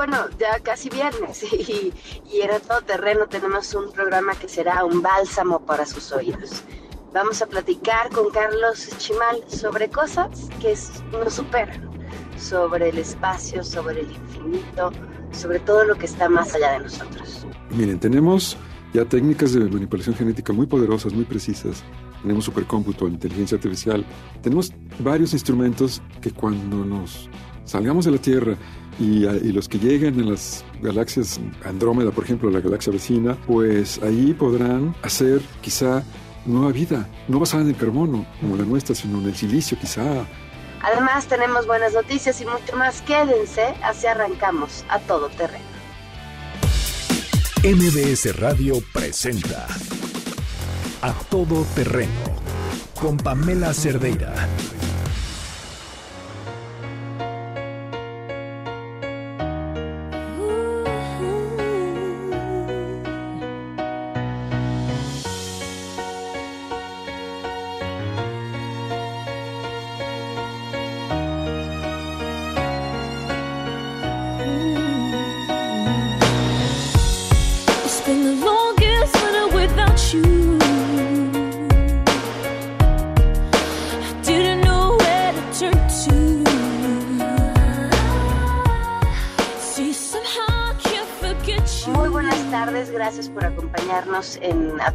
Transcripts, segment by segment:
bueno, ya casi viernes y, y todo terreno tenemos un programa que será un bálsamo para sus oídos. Vamos a platicar con Carlos Chimal sobre cosas que nos superan, sobre el espacio, sobre el infinito, sobre todo lo que está más allá de nosotros. Miren, tenemos ya técnicas de manipulación genética muy poderosas, muy precisas. Tenemos supercómputo, inteligencia artificial. Tenemos varios instrumentos que cuando nos salgamos de la Tierra y, y, los que lleguen a las galaxias Andrómeda, por ejemplo, la galaxia vecina, pues ahí podrán hacer quizá nueva vida, no basada en el carbono como la nuestra, sino en el silicio quizá. Además tenemos buenas noticias y mucho más. Quédense, así arrancamos a todo terreno. MBS Radio presenta A Todo Terreno con Pamela Cerdeira.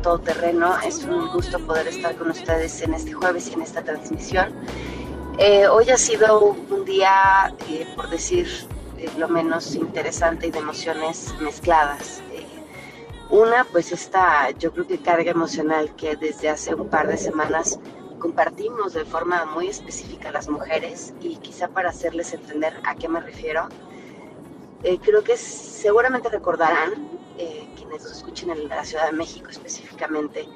Todo Terreno. Es un gusto poder estar con ustedes en este jueves y en esta transmisión. Eh, hoy ha sido un día, eh, por decir eh, lo menos interesante y de emociones mezcladas. Eh, una, pues esta, yo creo que carga emocional que desde hace un par de semanas compartimos de forma muy específica las mujeres y quizá para hacerles entender a qué me refiero. Eh, creo que seguramente recordarán, eh, quienes escuchen en la Ciudad de México específicamente,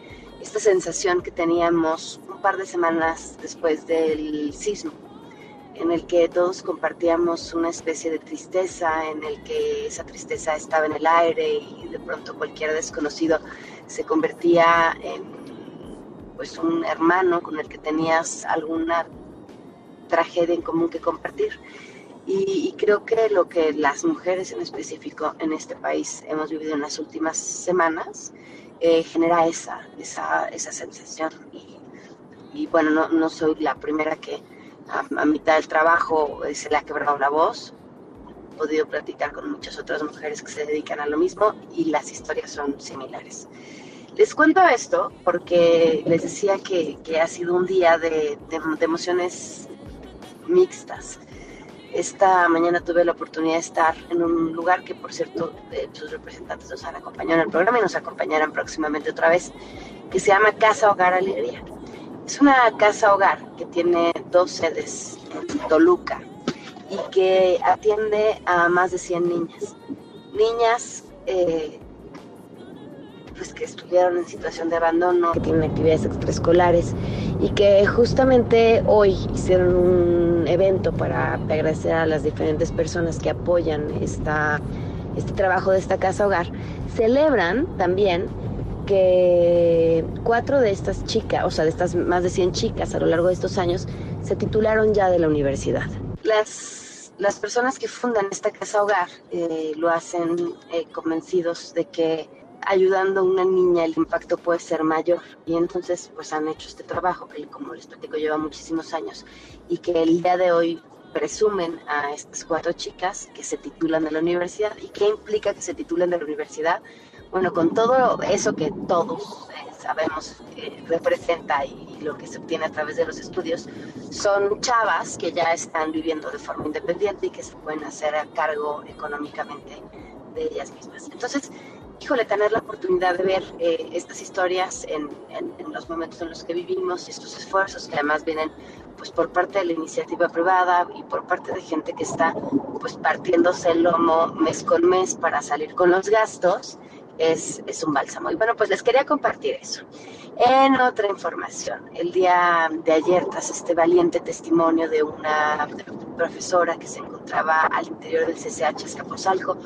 esta sensación que teníamos un par de semanas después del sismo, en el que todos compartíamos una especie de tristeza, en el que esa tristeza estaba en el aire y de pronto cualquier desconocido se convertía en pues un hermano con el que tenías alguna tragedia en común que compartir. Y, y, creo que lo que las mujeres en específico en este país hemos vivido en las últimas semanas eh, genera esa, esa, esa sensación. Y, y bueno, no, no, soy la primera que a, a, mitad del trabajo eh, se le ha quebrado la voz. He podido platicar con muchas otras mujeres que se dedican a lo mismo y las historias son similares. Les cuento esto porque les decía que, que ha sido un día de, de, de emociones mixtas. Esta mañana tuve la oportunidad de estar en un lugar que, por cierto, eh, sus representantes nos han acompañado en el programa y nos acompañarán próximamente otra vez, que se llama Casa Hogar Alegría. Es una casa hogar que tiene dos sedes en Toluca y que atiende a más de 100 niñas. Niñas eh, pues que estuvieron en situación de abandono, que tienen actividades extraescolares y que justamente hoy hicieron un evento para agradecer a las diferentes personas que apoyan esta, este trabajo de esta casa hogar. Celebran también que cuatro de estas chicas, o sea, de estas más de 100 chicas a lo largo de estos años, se titularon ya de la universidad. Las, las personas que fundan esta casa hogar eh, lo hacen eh, convencidos de que ayudando a una niña el impacto puede ser mayor. Y entonces pues han hecho este trabajo que como les platico lleva muchísimos años. Y que el día de hoy presumen a estas cuatro chicas que se titulan de la universidad. Y qué implica que se titulen de la universidad bueno con todo eso que todos eh, sabemos que representa y, y lo que se obtiene a través de los estudios son chavas que ya están viviendo de forma independiente y que se pueden hacer a cargo económicamente de ellas mismas. Entonces híjole, tener la oportunidad de ver eh, estas historias en, en, en, los momentos en los que vivimos y estos esfuerzos que además vienen pues por parte de la iniciativa privada y por parte de gente que está pues partiéndose el lomo mes con mes para salir con los gastos, es, es un bálsamo. Y bueno, pues les quería compartir eso. En otra información, el día de ayer, tras este valiente testimonio de una profesora que se encontraba al interior del CCH Escaposalco,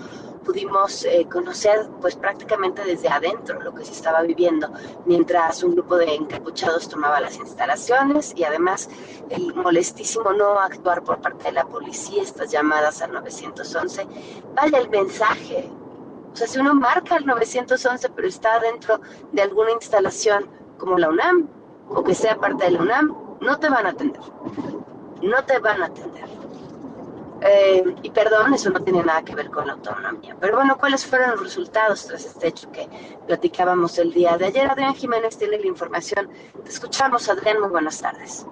pudimos eh, conocer pues prácticamente desde adentro lo que se estaba viviendo mientras un grupo de encapuchados tomaba las instalaciones y además el molestísimo no actuar por parte de la policía, estas llamadas al 911. Vaya el mensaje. O sea, si uno marca el 911 pero está dentro de alguna instalación como la UNAM o que sea parte de la UNAM, no te van a atender. No te van a atender. Eh, y perdón, eso no tiene nada que ver con la autonomía. Pero bueno, ¿cuáles fueron los resultados tras este hecho que platicábamos el día de ayer? Adrián Jiménez tiene la información. Te escuchamos, Adrián. Muy buenas tardes.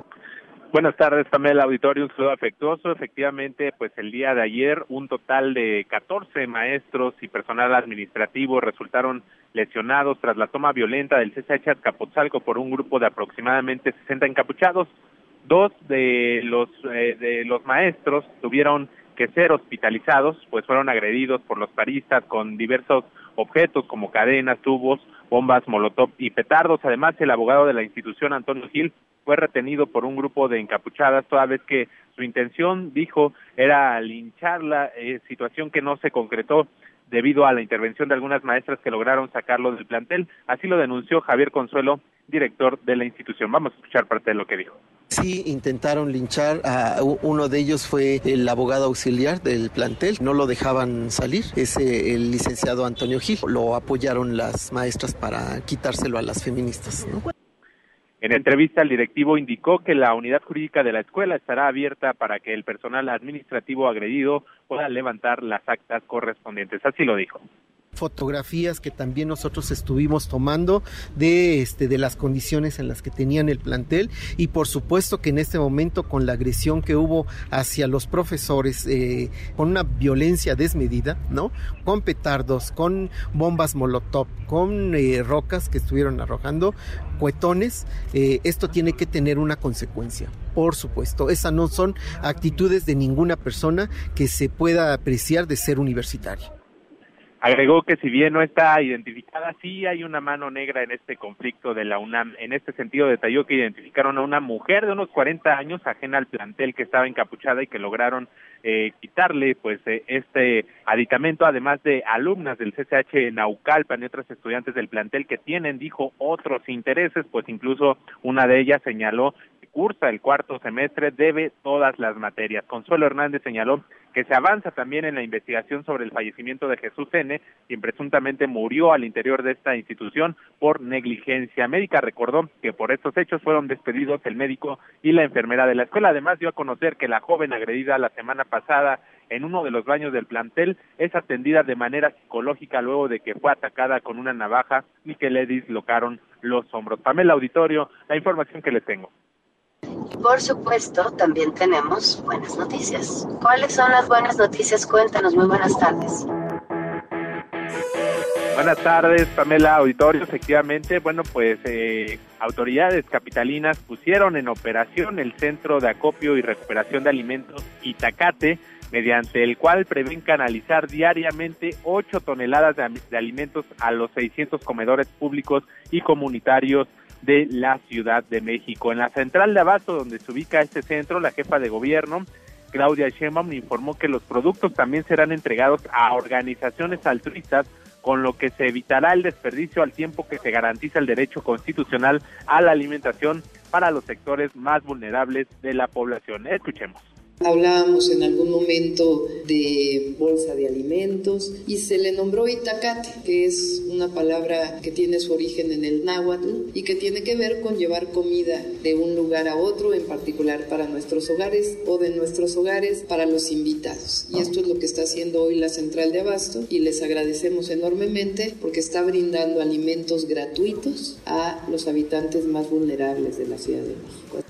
Buenas tardes, Pamela Auditorio, un saludo afectuoso. Efectivamente, pues el día de ayer un total de 14 maestros y personal administrativo resultaron lesionados tras la toma violenta del CCH Azcapotzalco por un grupo de aproximadamente 60 encapuchados. Dos de los eh, de los maestros tuvieron que ser hospitalizados, pues fueron agredidos por los paristas con diversos objetos como cadenas, tubos, bombas molotov y petardos. Además, el abogado de la institución, Antonio Gil, fue retenido por un grupo de encapuchadas, toda vez que su intención, dijo, era lincharla, eh, situación que no se concretó debido a la intervención de algunas maestras que lograron sacarlo del plantel. Así lo denunció Javier Consuelo, director de la institución. Vamos a escuchar parte de lo que dijo. Sí, intentaron linchar a uno de ellos fue el abogado auxiliar del plantel, no lo dejaban salir, es el licenciado Antonio Gil, lo apoyaron las maestras para quitárselo a las feministas. ¿no? En entrevista, el directivo indicó que la unidad jurídica de la escuela estará abierta para que el personal administrativo agredido pueda levantar las actas correspondientes. Así lo dijo fotografías que también nosotros estuvimos tomando de este de las condiciones en las que tenían el plantel y por supuesto que en este momento con la agresión que hubo hacia los profesores eh, con una violencia desmedida no con petardos con bombas molotov con eh, rocas que estuvieron arrojando cuetones eh, esto tiene que tener una consecuencia por supuesto. Esas no son actitudes de ninguna persona que se pueda apreciar de ser universitaria Agregó que si bien no está identificada, sí hay una mano negra en este conflicto de la UNAM. En este sentido, detalló que identificaron a una mujer de unos 40 años ajena al plantel que estaba encapuchada y que lograron eh, quitarle pues eh, este aditamento, además de alumnas del CCH Naucalpan y otros estudiantes del plantel que tienen, dijo, otros intereses, pues incluso una de ellas señaló cursa el cuarto semestre, debe todas las materias. Consuelo Hernández señaló que se avanza también en la investigación sobre el fallecimiento de Jesús N., quien presuntamente murió al interior de esta institución por negligencia médica. Recordó que por estos hechos fueron despedidos el médico y la enfermera de la escuela. Además, dio a conocer que la joven agredida la semana pasada en uno de los baños del plantel es atendida de manera psicológica luego de que fue atacada con una navaja y que le dislocaron los hombros. Pamela Auditorio, la información que le tengo. Por supuesto, también tenemos buenas noticias. ¿Cuáles son las buenas noticias? Cuéntanos, muy buenas tardes. Buenas tardes, Pamela Auditorio. Efectivamente, bueno, pues eh, autoridades capitalinas pusieron en operación el Centro de Acopio y Recuperación de Alimentos Itacate, mediante el cual prevén canalizar diariamente 8 toneladas de, de alimentos a los 600 comedores públicos y comunitarios de la Ciudad de México. En la central de Abasto, donde se ubica este centro, la jefa de gobierno, Claudia Sheinbaum, informó que los productos también serán entregados a organizaciones altruistas, con lo que se evitará el desperdicio al tiempo que se garantiza el derecho constitucional a la alimentación para los sectores más vulnerables de la población. Escuchemos. Hablábamos en algún momento de bolsa de alimentos y se le nombró itacate, que es una palabra que tiene su origen en el náhuatl y que tiene que ver con llevar comida de un lugar a otro, en particular para nuestros hogares o de nuestros hogares para los invitados. Y esto es lo que está haciendo hoy la Central de Abasto y les agradecemos enormemente porque está brindando alimentos gratuitos a los habitantes más vulnerables de la Ciudad de México.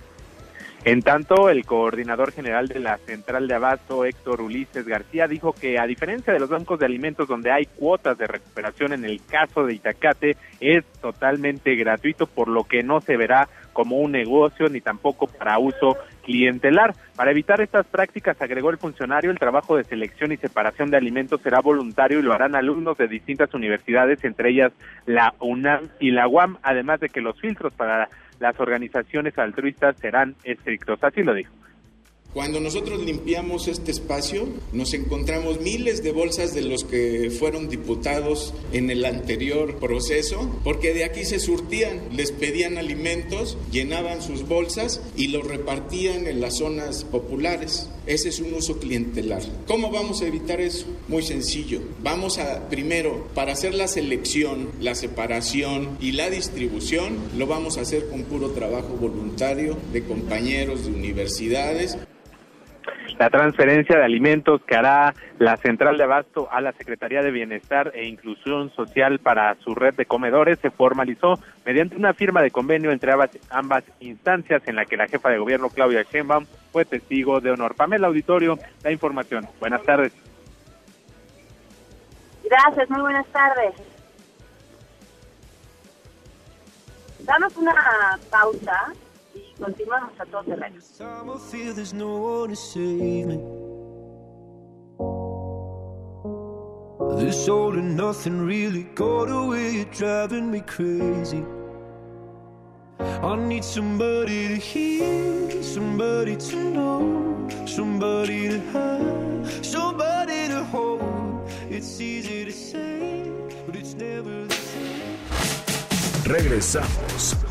En tanto, el coordinador general de la Central de Abasto, Héctor Ulises García, dijo que a diferencia de los bancos de alimentos donde hay cuotas de recuperación en el caso de Itacate, es totalmente gratuito, por lo que no se verá como un negocio ni tampoco para uso clientelar. Para evitar estas prácticas, agregó el funcionario, el trabajo de selección y separación de alimentos será voluntario y lo harán alumnos de distintas universidades, entre ellas la UNAM y la UAM, además de que los filtros para las organizaciones altruistas serán estrictos. Así lo dijo. Cuando nosotros limpiamos este espacio, nos encontramos miles de bolsas de los que fueron diputados en el anterior proceso, porque de aquí se surtían, les pedían alimentos, llenaban sus bolsas y los repartían en las zonas populares. Ese es un uso clientelar. ¿Cómo vamos a evitar eso? Muy sencillo. Vamos a, primero, para hacer la selección, la separación y la distribución, lo vamos a hacer con puro trabajo voluntario de compañeros de universidades. La transferencia de alimentos que hará la Central de Abasto a la Secretaría de Bienestar e Inclusión Social para su red de comedores se formalizó mediante una firma de convenio entre ambas, instancias en la que la jefa de gobierno Claudia Sheinbaum fue testigo de honor. Pamela Auditorio, la información. Buenas tardes. Gracias, muy buenas tardes. Damos una pausa continuamos a todo terreno. time I feel there's no one to save me. This all and nothing really got away, you're driving me crazy. I need somebody to hear, somebody to know, somebody to have, somebody to hold. It's easy to say, but it's never the same. Regresamos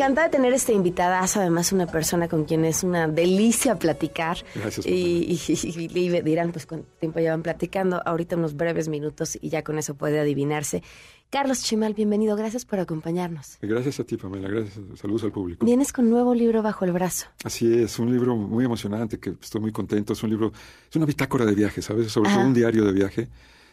Encantada de tener esta invitada, además una persona con quien es una delicia platicar. Gracias, Y, y- y- y dirán, pues cuánto tiempo llevan platicando, ahorita unos breves minutos y ya con eso puede adivinarse. Carlos Chimal, bienvenido, gracias por acompañarnos. Gracias a ti, Pamela. Gracias. Saludos al público. Vienes con nuevo libro bajo el brazo. Así es, un libro muy emocionante que estoy muy contento. Es un libro, es una bitácora de viaje, ¿sabes? Sobre todo un diario de viaje,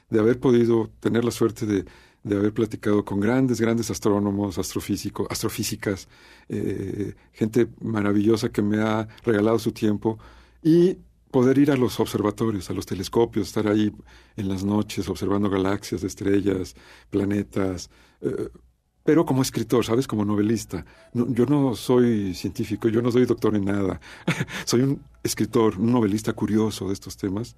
de haber podido tener la suerte de, de haber platicado con grandes, grandes astrónomos, astrofísicos, astrofísicas, eh, gente maravillosa que me ha regalado su tiempo y poder ir a los observatorios, a los telescopios, estar ahí en las noches observando galaxias, estrellas, planetas. eh, pero como escritor, ¿sabes? Como novelista. No, yo no soy científico, yo no soy doctor en nada. soy un escritor, un novelista curioso de estos temas,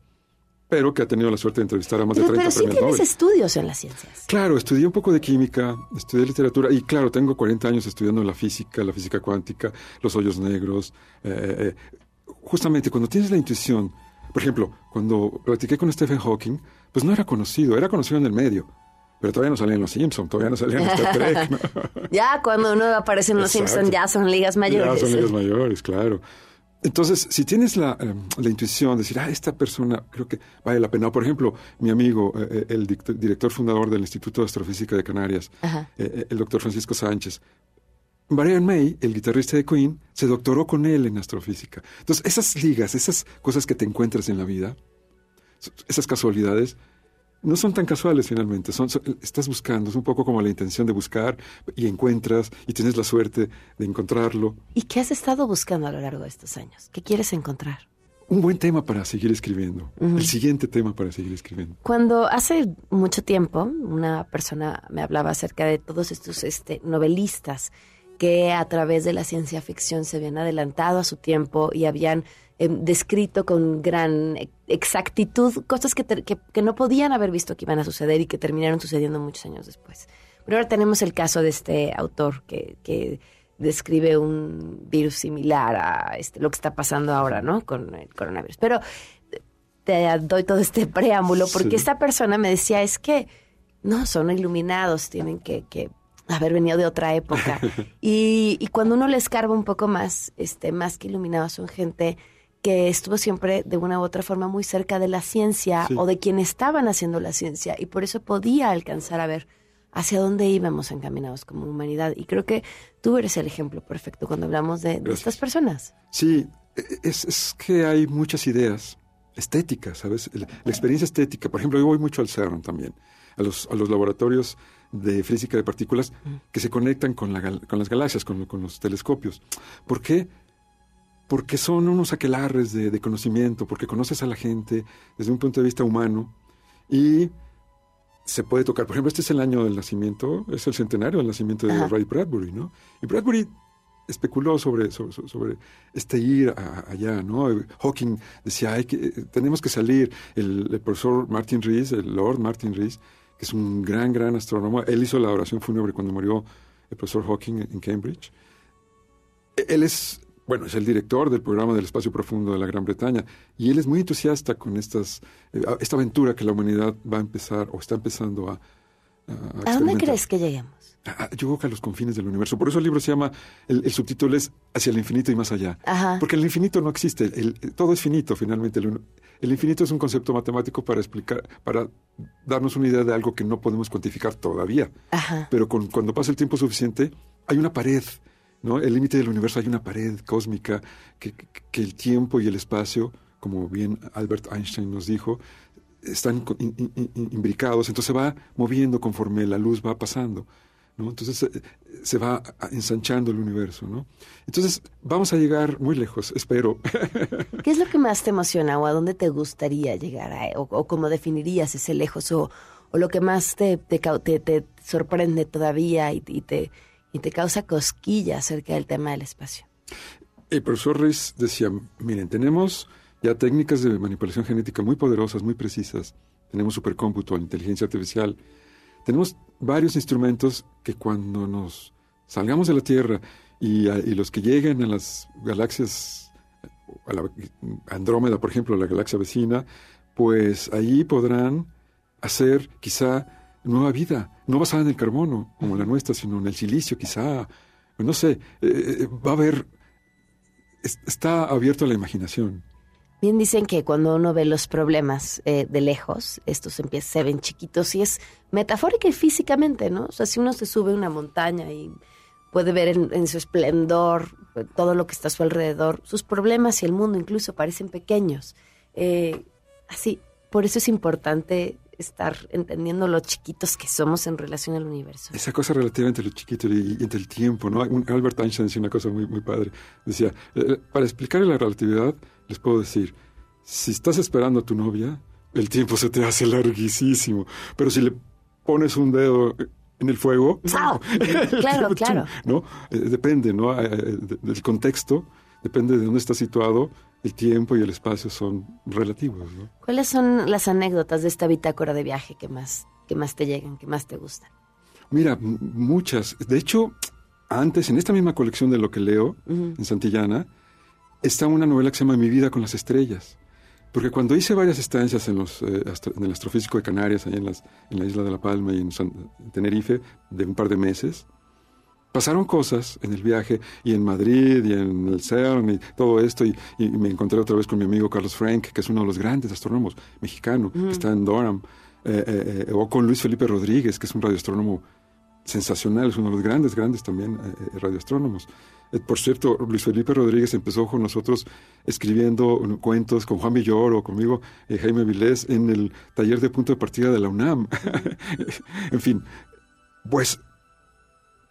pero que ha tenido la suerte de entrevistar a más de Pero, 30 pero sí premios tienes Nobel. estudios en las ciencias. Claro, estudié un poco de química, estudié literatura y claro, tengo 40 años estudiando la física, la física cuántica, los hoyos negros. eh, eh, justamente cuando tienes la intuición, por ejemplo, cuando platiqué con Stephen Hawking, pues no era conocido, era conocido en el medio, pero todavía no salía en Los Simpsons, todavía no salía en Star Trek. ¿no? Ya cuando uno aparece en Los. Simpsons ya son ligas mayores. Ya son ligas mayores, claro. Entonces, si tienes la, eh, la intuición de decir, ah, esta persona creo que vale la pena. Por ejemplo, mi amigo, eh, eh, el director fundador del Instituto de Astrofísica de Canarias, eh, el doctor Francisco Sánchez, Brian May, el guitarrista de Queen, se doctoró con él en astrofísica. Entonces, esas ligas, esas cosas que te encuentras en la vida, esas casualidades, no son tan casuales finalmente. Son, son- estás buscando, es un poco como la intención de buscar y encuentras y tienes la suerte de encontrarlo. ¿Y qué has estado buscando a lo largo de estos años? ¿Qué quieres encontrar? Un buen tema para seguir escribiendo. El siguiente tema para seguir escribiendo. Cuando hace mucho tiempo una persona me hablaba acerca de todos estos este, novelistas que a través de la ciencia ficción se habían adelantado a su tiempo y habían eh, descrito con gran exactitud cosas que, que, que no podían haber visto que iban a suceder y que terminaron sucediendo muchos años después. Pero ahora tenemos el caso de este autor que, que describe un virus similar a este, lo que está pasando ahora, ¿no? Con el coronavirus. Pero te doy todo este preámbulo porque Sí. esta persona me decía es que no son iluminados, tienen que, que haber venido de otra época. y, y cuando uno le escarba un poco más, este, más que iluminados, son gente que estuvo siempre de una u otra forma muy cerca de la ciencia Sí. o de quien estaban haciendo la ciencia y por eso podía alcanzar a ver hacia dónde íbamos encaminados como humanidad. Y creo que tú eres el ejemplo perfecto cuando hablamos de, estas personas. Sí, es, es que hay muchas ideas estéticas, ¿sabes? La, la experiencia estética, por ejemplo, yo voy mucho al CERN también, a los, a los laboratorios de física de partículas que se conectan con, la con las galaxias, con, con los telescopios. ¿Por qué? Porque son unos aquelarres de, de conocimiento, porque conoces a la gente desde un punto de vista humano y se puede tocar. Por ejemplo, este es el año del nacimiento, es el centenario del nacimiento de Ajá. Ray Bradbury, ¿no? Y Bradbury especuló sobre, sobre, sobre este ir a- allá, ¿no? Hawking decía, Hay que, tenemos que salir. El, el profesor Martin Rees, el Lord Martin Rees, que es un gran, gran astrónomo, él hizo la oración fúnebre cuando murió el profesor Hawking en Cambridge. E- Él es, bueno, es el director del programa del espacio profundo de la Gran Bretaña y él es muy entusiasta con estas, eh, esta aventura que la humanidad va a empezar o está empezando a... a ¿A dónde crees que lleguemos? Ah, Yo creo que a los confines del universo. Por eso el libro se llama, el, el subtítulo es Hacia el infinito y más allá. Ajá. Porque el infinito no existe, el- todo es finito finalmente. El, infinito es un concepto matemático para explicar, para darnos una idea de algo que no podemos cuantificar todavía. Ajá. Pero con- cuando pasa el tiempo suficiente, hay una pared, ¿no? El límite del universo hay una pared cósmica que, el tiempo y el espacio, como bien Albert Einstein nos dijo, están imbricados, entonces se va moviendo conforme la luz va pasando. ¿no? Entonces eh, se va ensanchando el universo. Entonces vamos a llegar muy lejos, espero. ¿Qué es lo que más te emociona o a dónde te gustaría llegar a, o, cómo definirías ese lejos o, lo que más te, te, te- sorprende todavía y te, y te causa cosquilla acerca del tema del espacio? El profesor Reis decía, miren, tenemos ya técnicas de manipulación genética muy poderosas, muy precisas. Tenemos supercómputo, inteligencia artificial. Tenemos varios instrumentos que cuando nos salgamos de la Tierra y, los que lleguen a las galaxias, a la Andrómeda, por ejemplo, a la galaxia vecina, pues ahí podrán hacer quizá nueva vida, no basada en el carbono como la nuestra, sino en el silicio quizá. No sé, eh, eh, va a haber es- está abierto a la imaginación. Bien dicen que cuando uno ve los problemas eh, de lejos, estos empie- se ven chiquitos y es metafórica y físicamente, ¿no? O sea, si uno se sube a una montaña y puede ver en, en su esplendor todo lo que está a su alrededor, sus problemas y el mundo incluso parecen pequeños. Así, por eso es importante estar entendiendo lo chiquitos que somos en relación al universo. Esa cosa relativa entre lo chiquito y, y entre el tiempo, ¿no? Un- Albert Einstein decía una cosa muy, muy padre. Decía, eh, para explicar la relatividad, les puedo decir, si estás esperando a tu novia, el tiempo se te hace larguísimo. Pero si le pones un dedo en el fuego... El Claro, claro. ¿no? Eh, depende, ¿no? Eh, eh, de- del contexto, depende de dónde estás situado, el tiempo y el espacio son relativos, ¿no? ¿Cuáles son las anécdotas de esta bitácora de viaje que más, que más te llegan, que más te gustan? Mira, muchas. De hecho, antes, en esta misma colección de lo que leo, en Santillana, está una novela que se llama Mi vida con las estrellas. Porque cuando hice varias estancias en, los, eh, astro- en el Astrofísico de Canarias, ahí en, las, en la isla de La Palma y en, San- en Tenerife, de un par de meses, pasaron cosas en el viaje y en Madrid y en el CERN y todo esto y, y me encontré otra vez con mi amigo Carlos Frank, que es uno de los grandes astrónomos mexicano, que está en Durham, eh, eh, eh, o con Luis Felipe Rodríguez, que es un radioastrónomo sensacional, es uno de los grandes, grandes también radioastrónomos. Por cierto, Luis Felipe Rodríguez empezó con nosotros escribiendo cuentos con Juan Villoro o conmigo, Jaime Vilés, en el taller de punto de partida de la UNAM. en fin, pues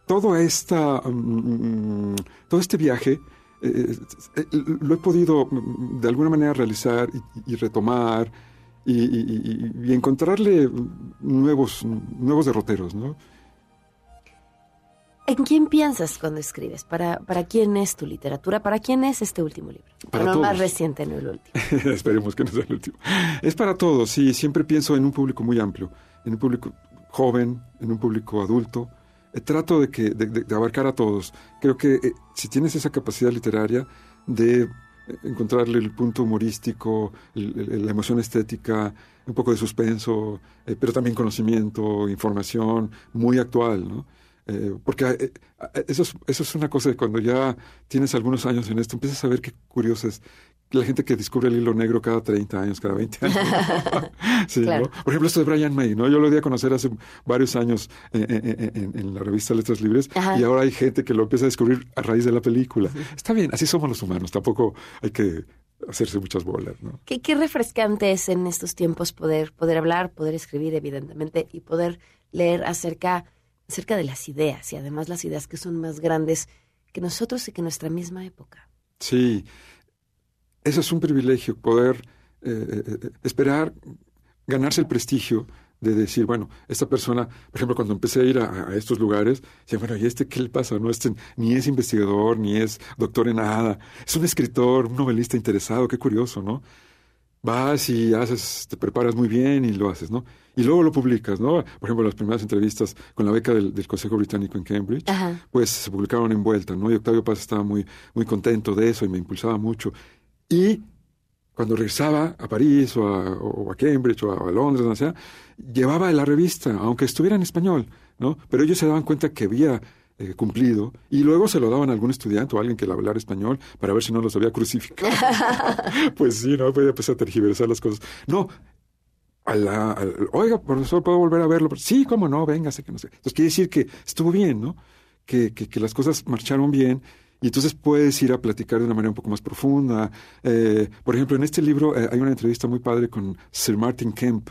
todo, esta, mm, todo este viaje eh, eh, lo he podido mm, de alguna manera realizar y, y retomar y, y- y- y encontrarle nuevos, nuevos derroteros, ¿no? ¿En quién piensas cuando escribes? ¿Para, ¿Para quién es tu literatura? ¿Para quién es este último libro? Para no el más reciente, no el último. Esperemos que no sea el último. Es para todos, sí, siempre pienso en un público muy amplio, en un público joven, en un público adulto. Eh, trato de, que, de, de- abarcar a todos. Creo que eh, si tienes esa capacidad literaria de eh, encontrarle el punto humorístico, la emoción estética, un poco de suspenso, pero también conocimiento, información muy actual, ¿no? Porque eso, es, eso es una cosa de cuando ya tienes algunos años en esto, empiezas a ver qué curioso es la gente que descubre el hilo negro cada 30 años, cada 20 años. sí, ¿no? Por ejemplo, esto de Brian May, ¿no? Yo lo di a conocer hace varios años en, la revista Letras Libres y ahora hay gente que lo empieza a descubrir a raíz de la película. Está bien, así somos los humanos, tampoco hay que hacerse muchas bolas, ¿no? Qué, qué refrescante es en estos tiempos poder, poder hablar, poder escribir, evidentemente, y poder leer acerca, acerca de las ideas, y además las ideas que son más grandes que nosotros y que nuestra misma época. Sí, eso es un privilegio, poder eh, eh, eh, esperar ganarse el prestigio de decir, bueno, esta persona, por ejemplo, cuando empecé a ir a, estos lugares, decía, bueno, ¿y este qué le pasa? No, este ni es investigador, ni es doctor en nada, es un escritor, un novelista interesado, qué curioso, ¿no? Vas y haces, te preparas muy bien y lo haces, ¿no? Y luego lo publicas, ¿no? Por ejemplo, las primeras entrevistas con la beca del, Consejo Británico en Cambridge, pues se publicaron en vuelta, ¿no? Y Octavio Paz estaba muy, muy contento de eso y me impulsaba mucho. Y cuando regresaba a París o a, Cambridge o a, Londres, no sea, llevaba la revista, aunque estuviera en español, ¿no? Pero ellos se daban cuenta que había eh, cumplido y luego se lo daban a algún estudiante o a alguien que le hablara español para ver si no los había crucificado. pues sí, ¿no? Podía empezar a tergiversar las cosas. No, a la, oiga, profesor, ¿puedo volver a verlo? Sí, cómo no, véngase, que no sé. Entonces quiere decir que estuvo bien, ¿no? Que, que, que las cosas marcharon bien y entonces puedes ir a platicar de una manera un poco más profunda. Eh, por ejemplo, en este libro eh, hay una entrevista muy padre con Sir Martin Kemp.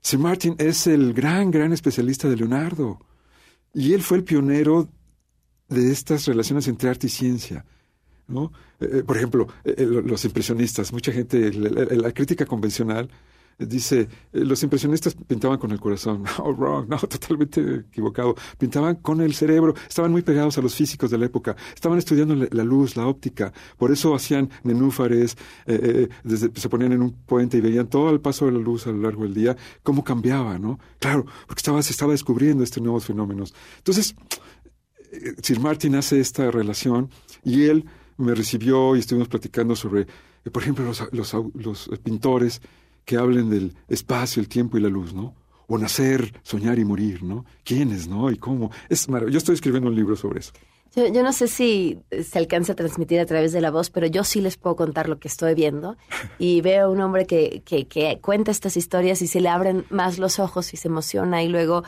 Sir Martin es el gran, gran especialista de Leonardo. Y él fue el pionero de estas relaciones entre arte y ciencia. ¿no? Eh, por ejemplo, los impresionistas, mucha gente, la crítica convencional Dice, eh, los impresionistas pintaban con el corazón. No, wrong, no, totalmente equivocado. Pintaban con el cerebro, estaban muy pegados a los físicos de la época, estaban estudiando la luz, la óptica, por eso hacían nenúfares, eh, eh, se ponían en un puente y veían todo el paso de la luz a lo largo del día, cómo cambiaba, ¿no? Claro, porque estaba, se estaba descubriendo estos nuevos fenómenos. Entonces, Sir Martin hace esta relación y él me recibió y estuvimos platicando sobre, por ejemplo, los, los, los pintores que hablen del espacio, el tiempo y la luz, ¿no? O nacer, soñar y morir, ¿no? ¿Quiénes, no? ¿Y cómo? Es maravilloso. Yo estoy escribiendo un libro sobre eso. Yo, no sé si se alcanza a transmitir a través de la voz, pero yo sí les puedo contar lo que estoy viendo. Y veo a un hombre que, que, que cuenta estas historias y se le abren más los ojos y se emociona y luego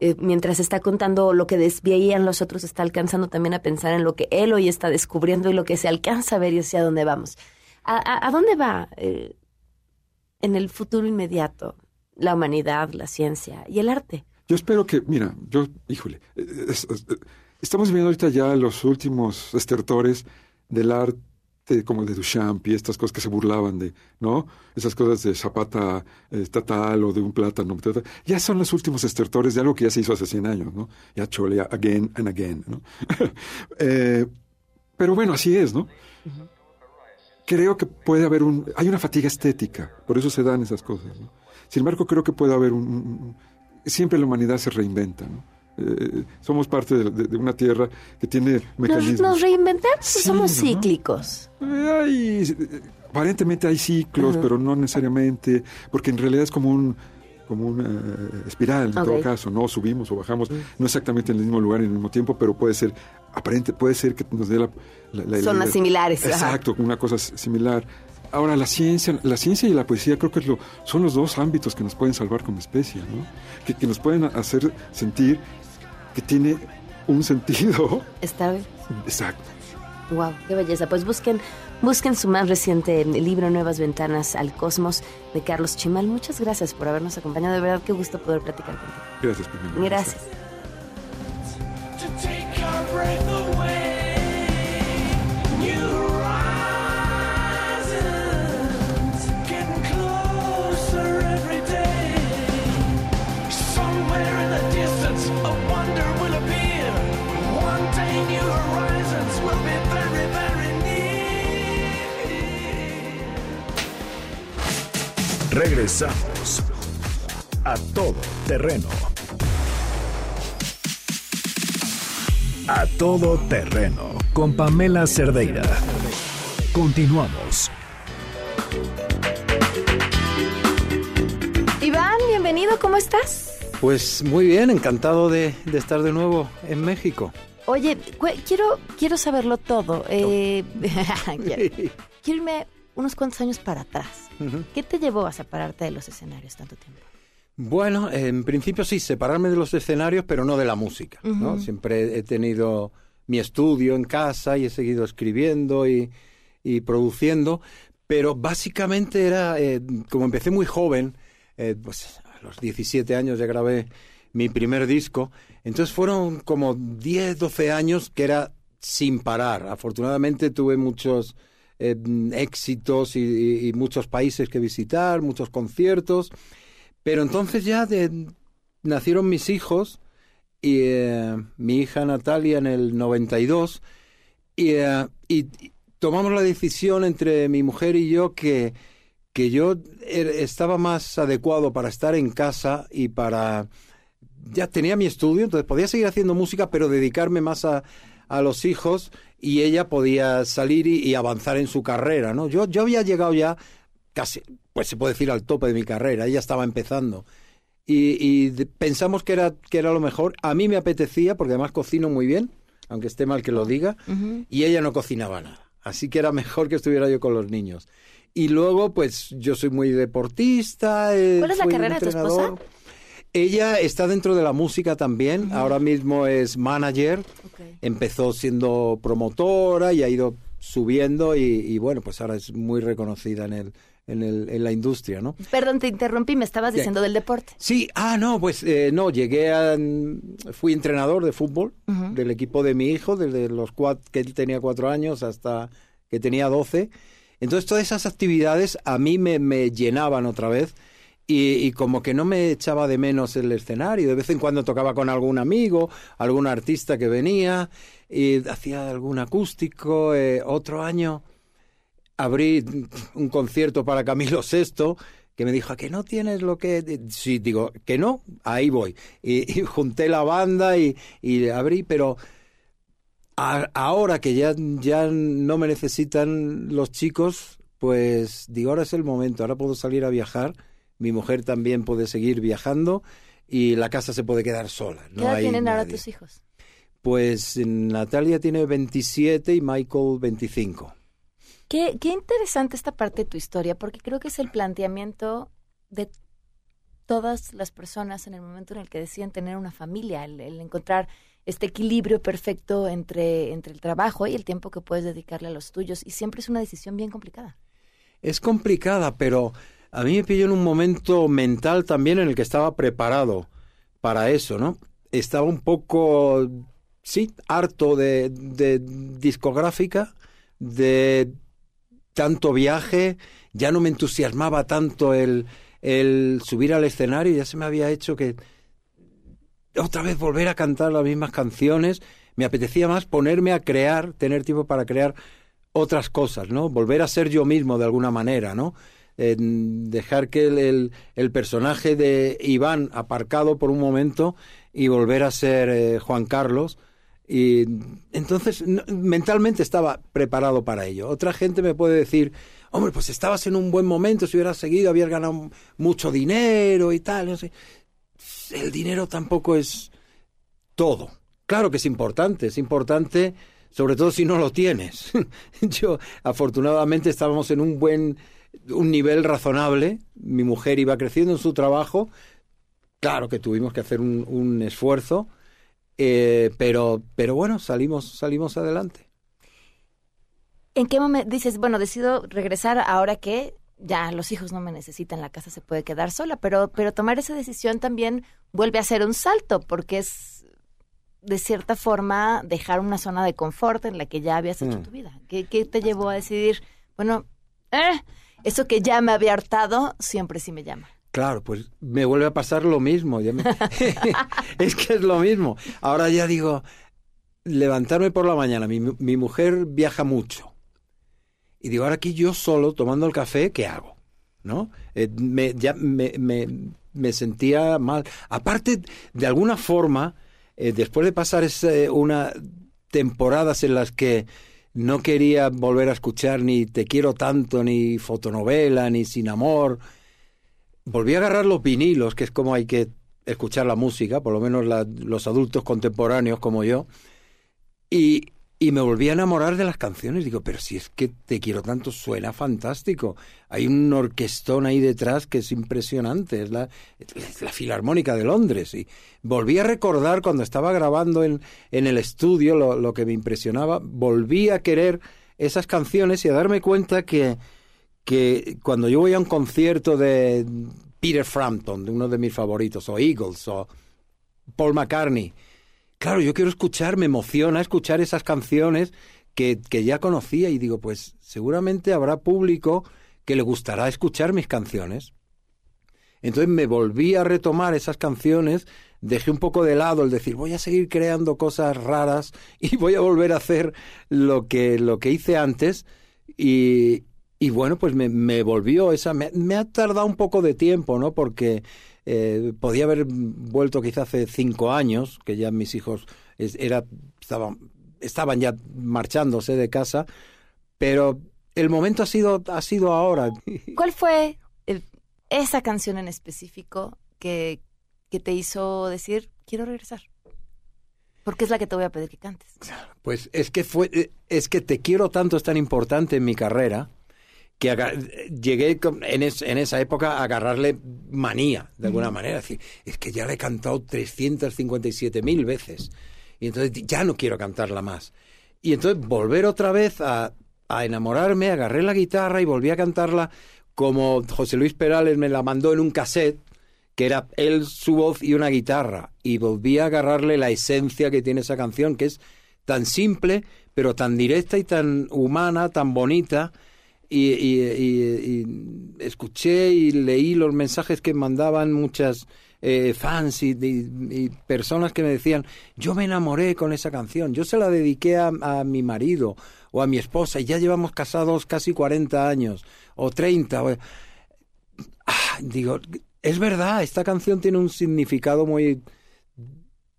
eh, mientras está contando lo que desveían los otros, está alcanzando también a pensar en lo que él hoy está descubriendo y lo que se alcanza a ver y hacia dónde vamos. ¿A, a, dónde va eh, en el futuro inmediato la humanidad, la ciencia y el arte? Yo espero que, mira, yo, híjole, estamos viendo ahorita ya los últimos estertores del arte como el de Duchamp y estas cosas que se burlaban de, ¿no? Esas cosas de zapata estatal o de un plátano. Ya son los últimos estertores de algo que ya se hizo hace 100 años, ¿no? Ya chole again and again, ¿no? Eh, pero bueno, así es, ¿no? Creo que puede haber un... Hay una fatiga estética, por eso se dan esas cosas. Sin embargo, creo que puede haber un... siempre la humanidad se reinventa, ¿no? Eh, somos parte de, una tierra que tiene mecanismos. ¿Nos, reinventamos somos cíclicos? hay, aparentemente hay ciclos, pero no necesariamente, porque en realidad es como un como una espiral en todo caso, no subimos o bajamos, no exactamente en el mismo lugar en el mismo tiempo, pero puede ser aparente, puede ser que nos dé la... Son las similares. Exacto, una cosa similar. Ahora, la ciencia, la ciencia y la poesía creo que es lo, son los dos ámbitos que nos pueden salvar como especie, ¿no? que, que nos pueden hacer sentir que tiene un sentido. Estable. Exacto. Wow, qué belleza. Pues busquen, busquen su más reciente libro Nuevas Ventanas al Cosmos de Carlos Chimal. Muchas gracias por habernos acompañado. De verdad, qué gusto poder platicar contigo. Gracias, Gracias. Regresamos a todo terreno. A todo terreno con Pamela Cerdeira. Continuamos. Iván, bienvenido, ¿cómo estás? Pues muy bien, encantado de, de estar de nuevo en México. Oye, quiero, quiero saberlo todo. Eh, quiero, quiero irme unos cuantos años para atrás. ¿Qué te llevó a separarte de los escenarios tanto tiempo? Bueno, en principio sí, separarme de los escenarios, pero no de la música. ¿no? Siempre he tenido mi estudio en casa y he seguido escribiendo y, y produciendo, pero básicamente era, eh, como empecé muy joven, eh, pues a los 17 años ya grabé mi primer disco, entonces fueron como 10, 12 años que era sin parar. Afortunadamente tuve muchos eh, éxitos y, y- muchos países que visitar, muchos conciertos. Pero entonces ya nacieron mis hijos y eh, mi hija Natalia en el 92 y, eh, y- y tomamos la decisión entre mi mujer y yo que, que yo er- estaba más adecuado para estar en casa y para... Ya tenía mi estudio, entonces podía seguir haciendo música, pero dedicarme más a, a los hijos y ella podía salir y, y avanzar en su carrera, ¿no? Yo, yo había llegado ya casi, pues se puede decir al tope de mi carrera, ella estaba empezando. Y, y pensamos que era, que era lo mejor. A mí me apetecía, porque además cocino muy bien, aunque esté mal que lo diga, y ella no cocinaba nada. Así que era mejor que estuviera yo con los niños. Y luego, pues yo soy muy deportista. eh, ¿Cuál es la carrera de tu esposa? Ella está dentro de la música también. Ahora mismo es manager. Empezó siendo promotora y ha ido subiendo y, y bueno, pues ahora es muy reconocida en el, en el, en la industria, ¿no? Perdón, te interrumpí, me estabas diciendo del deporte. Sí, ah, no, pues eh, no, llegué a... Fui entrenador de fútbol del equipo de mi hijo, desde los cuat, que él tenía cuatro años hasta que tenía doce. Entonces todas esas actividades a mí me, me llenaban otra vez y, y como que no me echaba de menos el escenario. De vez en cuando tocaba con algún amigo, algún artista que venía y hacía algún acústico. eh, otro año abrí un concierto para Camilo VI que me dijo, ¿a que no tienes lo que...? Sí, digo, que no, ahí voy. Y, y junté la banda y, y abrí, pero a- ahora que ya, ya no me necesitan los chicos, pues digo, ahora es el momento, ahora puedo salir a viajar, mi mujer también puede seguir viajando y la casa se puede quedar sola. ¿Qué No edad tienen ahora tus hijos? Pues Natalia tiene 27 y Michael 25. Qué, qué interesante esta parte de tu historia, porque creo que es el planteamiento de todas las personas en el momento en el que deciden tener una familia, el, el encontrar este equilibrio perfecto entre, entre el trabajo y el tiempo que puedes dedicarle a los tuyos. Y siempre es una decisión bien complicada. Es complicada, pero a mí me pilló en un momento mental también en el que estaba preparado para eso, ¿no? Estaba un poco, sí, harto de, de discográfica, de tanto viaje, ya no me entusiasmaba tanto el, el subir al escenario, ya se me había hecho que otra vez volver a cantar las mismas canciones, me apetecía más ponerme a crear, tener tiempo para crear otras cosas, ¿no? Volver a ser yo mismo de alguna manera, ¿no? Dejar que el, el- personaje de Iván aparcado por un momento y volver a ser eh, Juan Carlos. Y entonces mentalmente estaba preparado para ello. Otra gente me puede decir, hombre, pues estabas en un buen momento, si hubieras seguido, habías ganado mucho dinero y tal. El dinero tampoco es todo. Claro que es importante, es importante sobre todo si no lo tienes. Yo, afortunadamente, estábamos en un buen, un nivel razonable. Mi mujer iba creciendo en su trabajo. Claro que tuvimos que hacer un, un esfuerzo, eh, pero, pero bueno, salimos, salimos adelante. ¿En qué momento dices, bueno, decido regresar ahora que ya los hijos no me necesitan, la casa se puede quedar sola, pero, pero tomar esa decisión también vuelve a ser un salto, porque es de cierta forma dejar una zona de confort en la que ya habías hecho Mm. tu vida. ¿Qué, qué te llevó a decidir, bueno, eh, eso que ya me había hartado, siempre sí me llama? Claro, pues me vuelve a pasar lo mismo. es que es lo mismo. Ahora ya digo, levantarme por la mañana. Mi, mi mujer viaja mucho. Y digo, ahora aquí yo solo tomando el café, ¿qué hago? ¿No? Eh, me, ya me, me, me sentía mal. Aparte, de alguna forma, eh, después de pasar ese, una temporadas en las que no quería volver a escuchar ni Te quiero tanto, ni fotonovela, ni Sin amor, volví a agarrar los vinilos, que es como hay que escuchar la música, por lo menos la- los adultos contemporáneos como yo, y, y me volví a enamorar de las canciones. Digo, pero si es que te quiero tanto, suena fantástico. Hay un orquestón ahí detrás que es impresionante, es la, Filarmónica de Londres. Y volví a recordar cuando estaba grabando en, en el estudio lo, lo que me impresionaba, volví a querer esas canciones y a darme cuenta que, que cuando yo voy a un concierto de Peter Frampton, de uno de mis favoritos, o Eagles, o Paul McCartney, claro, yo quiero escuchar, me emociona escuchar esas canciones que, que ya conocía y digo, pues seguramente habrá público que le gustará escuchar mis canciones. Entonces me volví a retomar esas canciones, dejé un poco de lado el decir voy a seguir creando cosas raras y voy a volver a hacer lo que, lo que hice antes y, y bueno, pues me, me volvió esa, me, me ha tardado un poco de tiempo, ¿no? Porque eh, podía haber vuelto quizá hace cinco años, que ya mis hijos era, estaban, estaban ya marchándose de casa, pero el momento ha sido, ha sido ahora. ¿Cuál fue el- esa canción en específico que, que te hizo decir, quiero regresar? Porque es la que te voy a pedir que cantes. Pues es que fue, eh, es que te quiero tanto, es tan importante en mi carrera que llegué en, es- en esa época a agarrarle manía, de alguna manera. Es decir, es que ya la he cantado 357 mil veces. Y entonces ya no quiero cantarla más. Y entonces volver otra vez a, a enamorarme, agarré la guitarra y volví a cantarla como José Luis Perales me la mandó en un cassette, que era él, su voz y una guitarra. Y volví a agarrarle la esencia que tiene esa canción, que es tan simple, pero tan directa y tan humana, tan bonita. Y, y- escuché y leí los mensajes que mandaban muchas eh, fans y, personas que me decían, yo me enamoré con esa canción, yo se la dediqué a, mi marido o a mi esposa y ya llevamos casados casi 40 años o 30. o- Ah, digo, es verdad, esta canción tiene un significado muy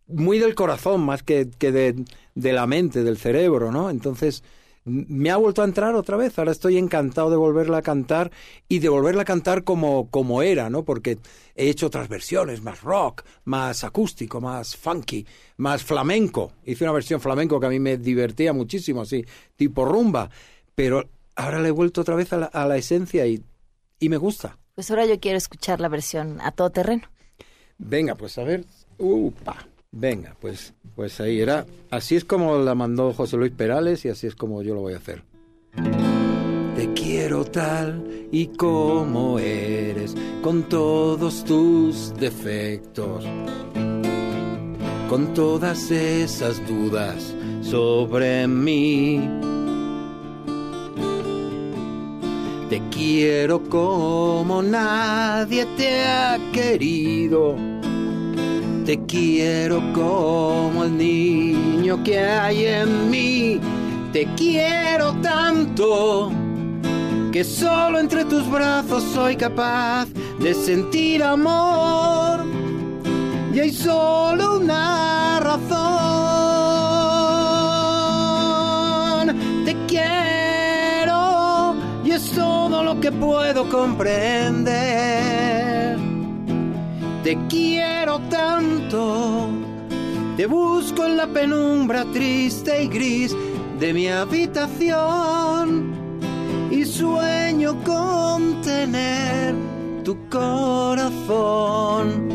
muy del corazón más que, que de, la mente, del cerebro, ¿no? Entonces, me ha vuelto a entrar otra vez. Ahora estoy encantado de volverla a cantar y de volverla a cantar como, como era, ¿no? Porque he hecho otras versiones, más rock, más acústico, más funky, más flamenco. Hice una versión flamenco que a mí me divertía muchísimo, así, tipo rumba. Pero ahora le he vuelto otra vez a la, a la esencia y, y me gusta. Pues ahora yo quiero escuchar la versión a todo terreno. Venga, pues a ver. Upa. Venga, pues, pues ahí era. Así es como la mandó José Luis Perales y así es como yo lo voy a hacer. Te quiero tal y como eres, con todos tus defectos, con todas esas dudas sobre mí. Te quiero como nadie te ha querido. Te quiero como el niño que hay en mí. Te quiero tanto que solo entre tus brazos soy capaz de sentir amor. Y hay solo una razón. Te quiero y es todo lo que puedo comprender. Te quiero tanto, te busco en la penumbra triste y gris de mi habitación y sueño con tener tu corazón.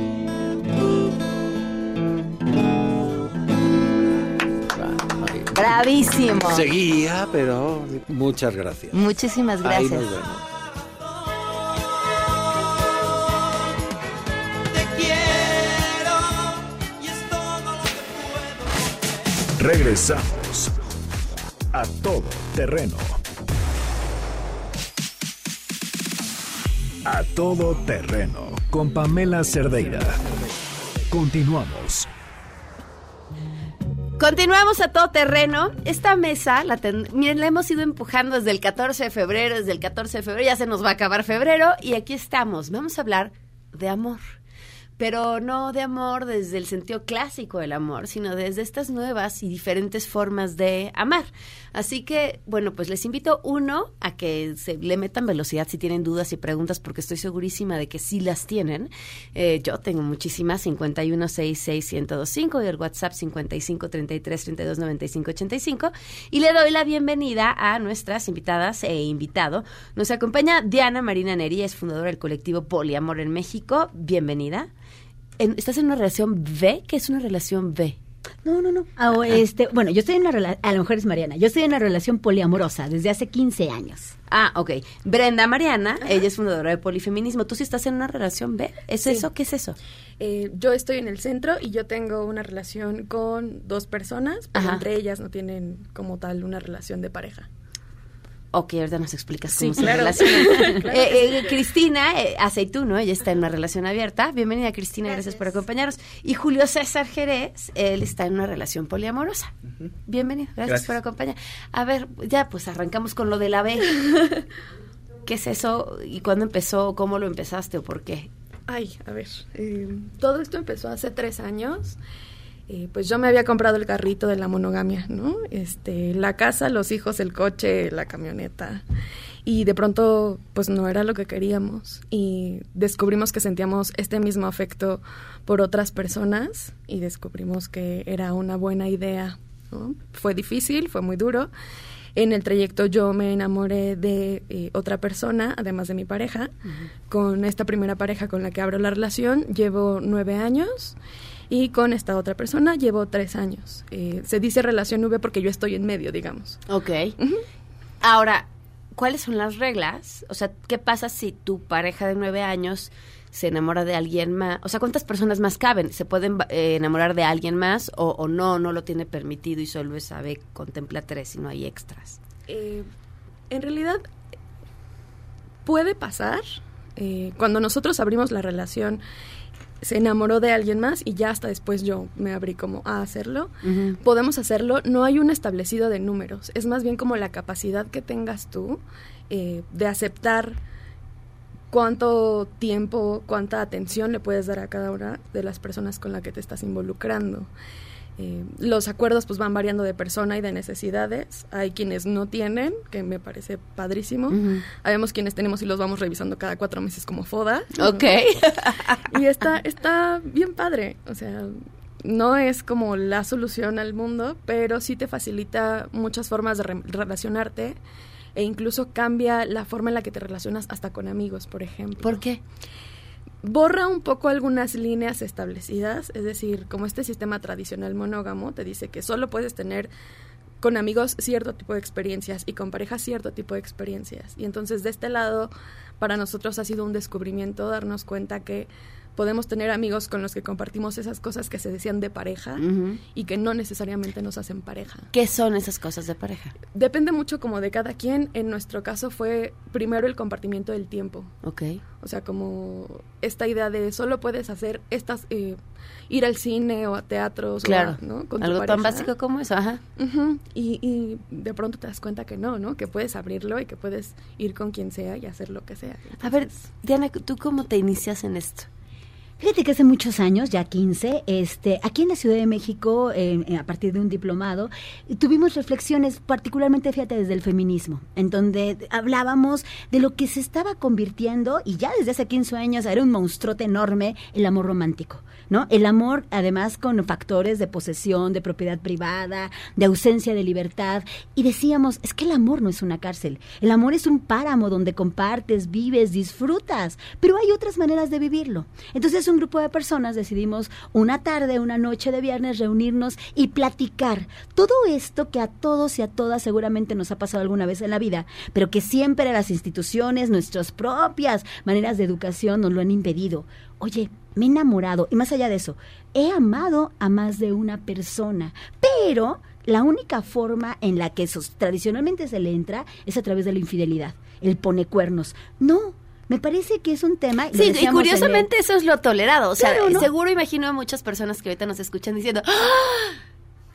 Bravísimo. Seguía, pero muchas gracias. Muchísimas Ahí gracias. nos vemos. Regresamos a todo terreno. A todo terreno con Pamela Cerdeira. Continuamos. Continuamos a todo terreno. Esta mesa, la, la hemos ido empujando desde el 14 de febrero, desde el 14 de febrero, ya se nos va a acabar febrero y aquí estamos. Vamos a hablar de amor. Pero no de amor desde el sentido clásico del amor, sino desde estas nuevas y diferentes formas de amar. Así que, bueno, pues les invito uno a que se le metan velocidad si tienen dudas y preguntas, porque estoy segurísima de que sí las tienen. Eh, yo tengo muchísimas, 5166125 y el WhatsApp 5533329585 y le doy la bienvenida a nuestras invitadas e invitado. Nos acompaña Diana Marina Neri, es fundadora del colectivo Poliamor en México. Bienvenida. En- ¿Estás en una relación B? ¿Qué es una relación B? No, no, no. Ah, o este, bueno, yo estoy en una relación, a lo mejor es Mariana, yo estoy en una relación poliamorosa desde hace 15 años. Ah, ok. Brenda Mariana, ella es fundadora de Polifeminismo. ¿Tú sí estás en una relación B? ¿Es Sí. eso? ¿Qué es eso? Eh, yo estoy en el centro y yo tengo una relación con dos personas, pero Ajá. entre ellas no tienen como tal una relación de pareja. Ok, ahorita nos explicas Sí, cómo se claro. relacionan. Claro Eh, que eh, Cristina eh, Aceituno, ella está en una relación abierta. Bienvenida, Cristina, gracias. por acompañarnos. Y Julio César Jerez, él está en una relación poliamorosa. Bienvenido, gracias, Gracias. por acompañar. A ver, ya pues arrancamos con lo de la B. ¿Qué es eso y cuándo empezó? ¿Cómo lo empezaste o por qué? Ay, a ver, eh, todo esto empezó hace tres años. Eh, pues yo me había comprado el carrito de la monogamia, ¿no? Este, la casa, los hijos, el coche, la camioneta. Y de pronto, pues no era lo que queríamos. Y descubrimos que sentíamos este mismo afecto por otras personas y descubrimos que era una buena idea. ¿no? Fue difícil, fue muy duro. En el trayecto yo me enamoré de eh, otra persona, además de mi pareja. Con esta primera pareja con la que abro la relación llevo nueve años y con esta otra persona llevo tres años. Eh, se dice relación V porque yo estoy en medio, digamos. Ok. Ahora, ¿cuáles son las reglas? O sea, ¿qué pasa si tu pareja de nueve años se enamora de alguien más? O sea, ¿cuántas personas más caben? ¿Se pueden eh, enamorar de alguien más o, o no? No lo tiene permitido y solo esa B contempla tres y no hay extras. Eh, en realidad puede pasar. eh, cuando nosotros abrimos la relación, se enamoró de alguien más y ya hasta después yo me abrí como a hacerlo. Podemos hacerlo, no hay un establecido de números, es más bien como la capacidad que tengas tú eh, de aceptar cuánto tiempo, cuánta atención le puedes dar a cada una de las personas con la que te estás involucrando. Eh, los acuerdos pues van variando de persona y de necesidades. Hay quienes no tienen, que me parece padrísimo. Ujú. Habemos quienes tenemos y los vamos revisando cada cuatro meses como foda. Ok. y está, está bien padre. O sea, no es como la solución al mundo, pero sí te facilita muchas formas de re- relacionarte e incluso cambia la forma en la que te relacionas hasta con amigos, por ejemplo. ¿Por qué? Borra un poco algunas líneas establecidas, es decir, como este sistema tradicional monógamo te dice que solo puedes tener con amigos cierto tipo de experiencias y con parejas cierto tipo de experiencias. Y entonces de este lado, para nosotros ha sido un descubrimiento darnos cuenta que podemos tener amigos con los que compartimos esas cosas que se decían de pareja y que no necesariamente nos hacen pareja. ¿Qué son esas cosas de pareja? Depende mucho como de cada quien. En nuestro caso fue primero el compartimiento del tiempo. Ok. O sea, como esta idea de solo puedes hacer estas, eh, ir al cine o a teatros, o Claro. a- ¿no? Con tu Algo tan básico como eso, ajá. Y, y de pronto te das cuenta que no, ¿no? Que puedes abrirlo y que puedes ir con quien sea y hacer lo que sea. A ver, Diana, ¿tú cómo te inicias en esto? Fíjate que hace muchos años, ya 15, este, aquí en la Ciudad de México, a partir de un diplomado, tuvimos reflexiones, particularmente, fíjate, desde el feminismo, en donde hablábamos de lo que se estaba convirtiendo, y ya desde hace 15 años era un monstruote enorme, el amor romántico. ¿No? El amor, además, con factores de posesión, de propiedad privada, de ausencia de libertad. Y decíamos, es que el amor no es una cárcel. El amor es un páramo donde compartes, vives, disfrutas. Pero hay otras maneras de vivirlo. Entonces, un grupo de personas decidimos una tarde, una noche de viernes reunirnos y platicar todo esto que a todos y a todas seguramente nos ha pasado alguna vez en la vida, pero que siempre las instituciones, nuestras propias maneras de educación nos lo han impedido. Oye, me he enamorado y más allá de eso, he amado a más de una persona, pero la única forma en la que eso tradicionalmente se le entra es a través de la infidelidad, el pone cuernos. No, me parece que es un tema. Sí, y el- curiosamente eso es lo tolerado. O sea, Claro, ¿no? seguro imagino a muchas personas que ahorita nos escuchan diciendo, ¡Ah!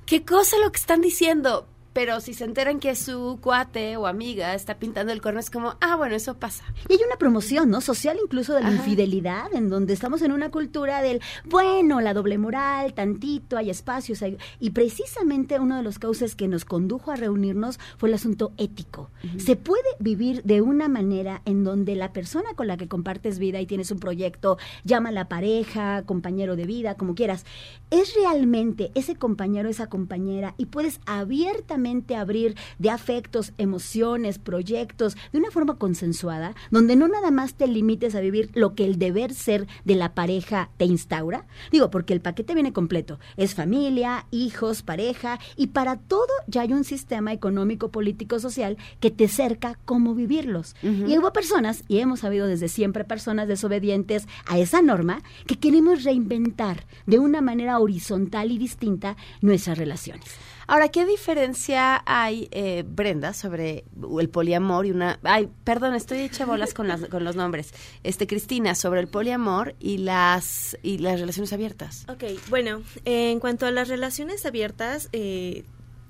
¿qué cosa lo que están diciendo? Pero si se enteran que su cuate o amiga está pintando el cuerno, es como, ah, bueno, eso pasa. Y hay una promoción, ¿no? Social incluso de la infidelidad, en donde estamos en una cultura del, bueno, la doble moral, tantito, hay espacios. hay- Y precisamente uno de los cauces que nos condujo a reunirnos fue el asunto ético. Se puede vivir de una manera en donde la persona con la que compartes vida y tienes un proyecto, llama la pareja, compañero de vida, como quieras, es realmente ese compañero, esa compañera, y puedes abiertamente abrir de afectos, emociones, proyectos, de una forma consensuada, donde no nada más te limites a vivir lo que el deber ser de la pareja te instaura. Digo, porque el paquete viene completo. Es familia, hijos, pareja, y para todo ya hay un sistema económico, político, social que te cerca cómo vivirlos. Y hubo personas, y hemos habido desde siempre personas desobedientes a esa norma, que queremos reinventar de una manera horizontal y distinta nuestras relaciones. Ahora, ¿qué diferencia hay, eh, Brenda, sobre el poliamor y una... Ay, perdón, estoy hecha bolas con, las, con los nombres. Este, Cristina, sobre el poliamor y las, y las relaciones abiertas. Ok, bueno, eh, en cuanto a las relaciones abiertas, eh,